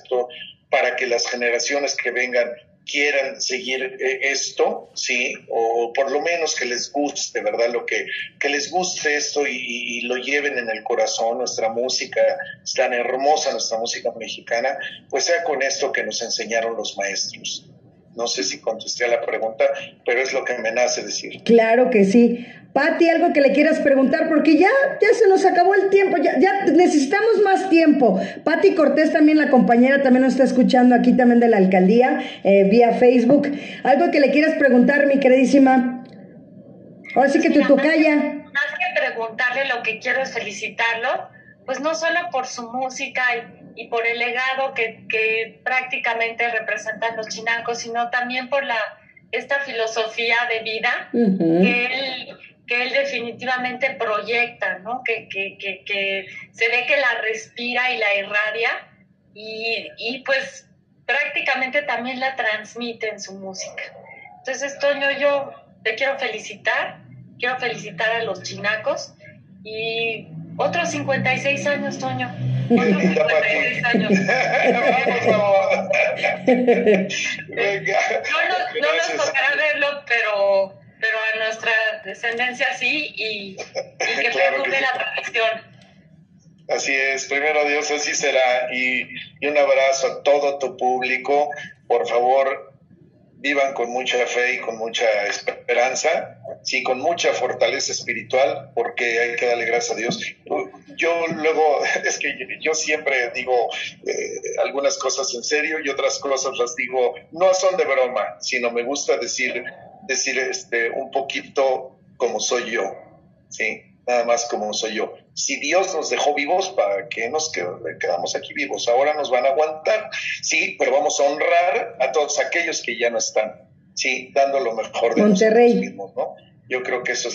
para que las generaciones que vengan quieran seguir esto, sí, o por lo menos que les guste, ¿verdad? Lo que, que les guste esto y, lo lleven en el corazón, nuestra música es tan hermosa, nuestra música mexicana, pues sea con esto que nos enseñaron los maestros. No sé si contesté a la pregunta, pero es lo que me nace decir. Claro que sí. Pati, algo que le quieras preguntar, porque ya, ya se nos acabó el tiempo, ya, ya necesitamos más tiempo. Pati Cortés, también la compañera, también nos está escuchando aquí también de la alcaldía, eh, vía Facebook. Algo que le quieras preguntar, mi queridísima. Ahora sí que tu tocaya. Más que preguntarle, lo que quiero es felicitarlo, pues no solo por su música y, por el legado que, que prácticamente representan los chinacos, sino también por la esta filosofía de vida que él que él definitivamente proyecta, ¿no? Que, que, que, que, se ve que la respira y la irradia y, y, pues prácticamente también la transmite en su música. Entonces, Toño, yo te quiero felicitar, quiero felicitar a los chinacos y otros 56 años, Toño. Otros (laughs) 56 años. (laughs) (laughs) no, no nos tocará verlo, pero pero a nuestra descendencia sí y, (laughs) que perdure la tradición. Así es, primero Dios, así será. Y, y un abrazo a todo tu público. Por favor, vivan con mucha fe y con mucha esperanza, sí, con mucha fortaleza espiritual, porque hay que darle gracias a Dios. Yo luego, (laughs) es que yo siempre digo eh, algunas cosas en serio y otras cosas las digo, no son de broma, sino me gusta decir, decir este, un poquito como soy yo, sí, nada más como soy yo. Si Dios nos dejó vivos, ¿para qué nos quedamos aquí vivos? Ahora nos van a aguantar, sí, pero vamos a honrar a todos aquellos que ya no están, sí, dando lo mejor de nosotros mismos, ¿no? Yo creo que eso es lo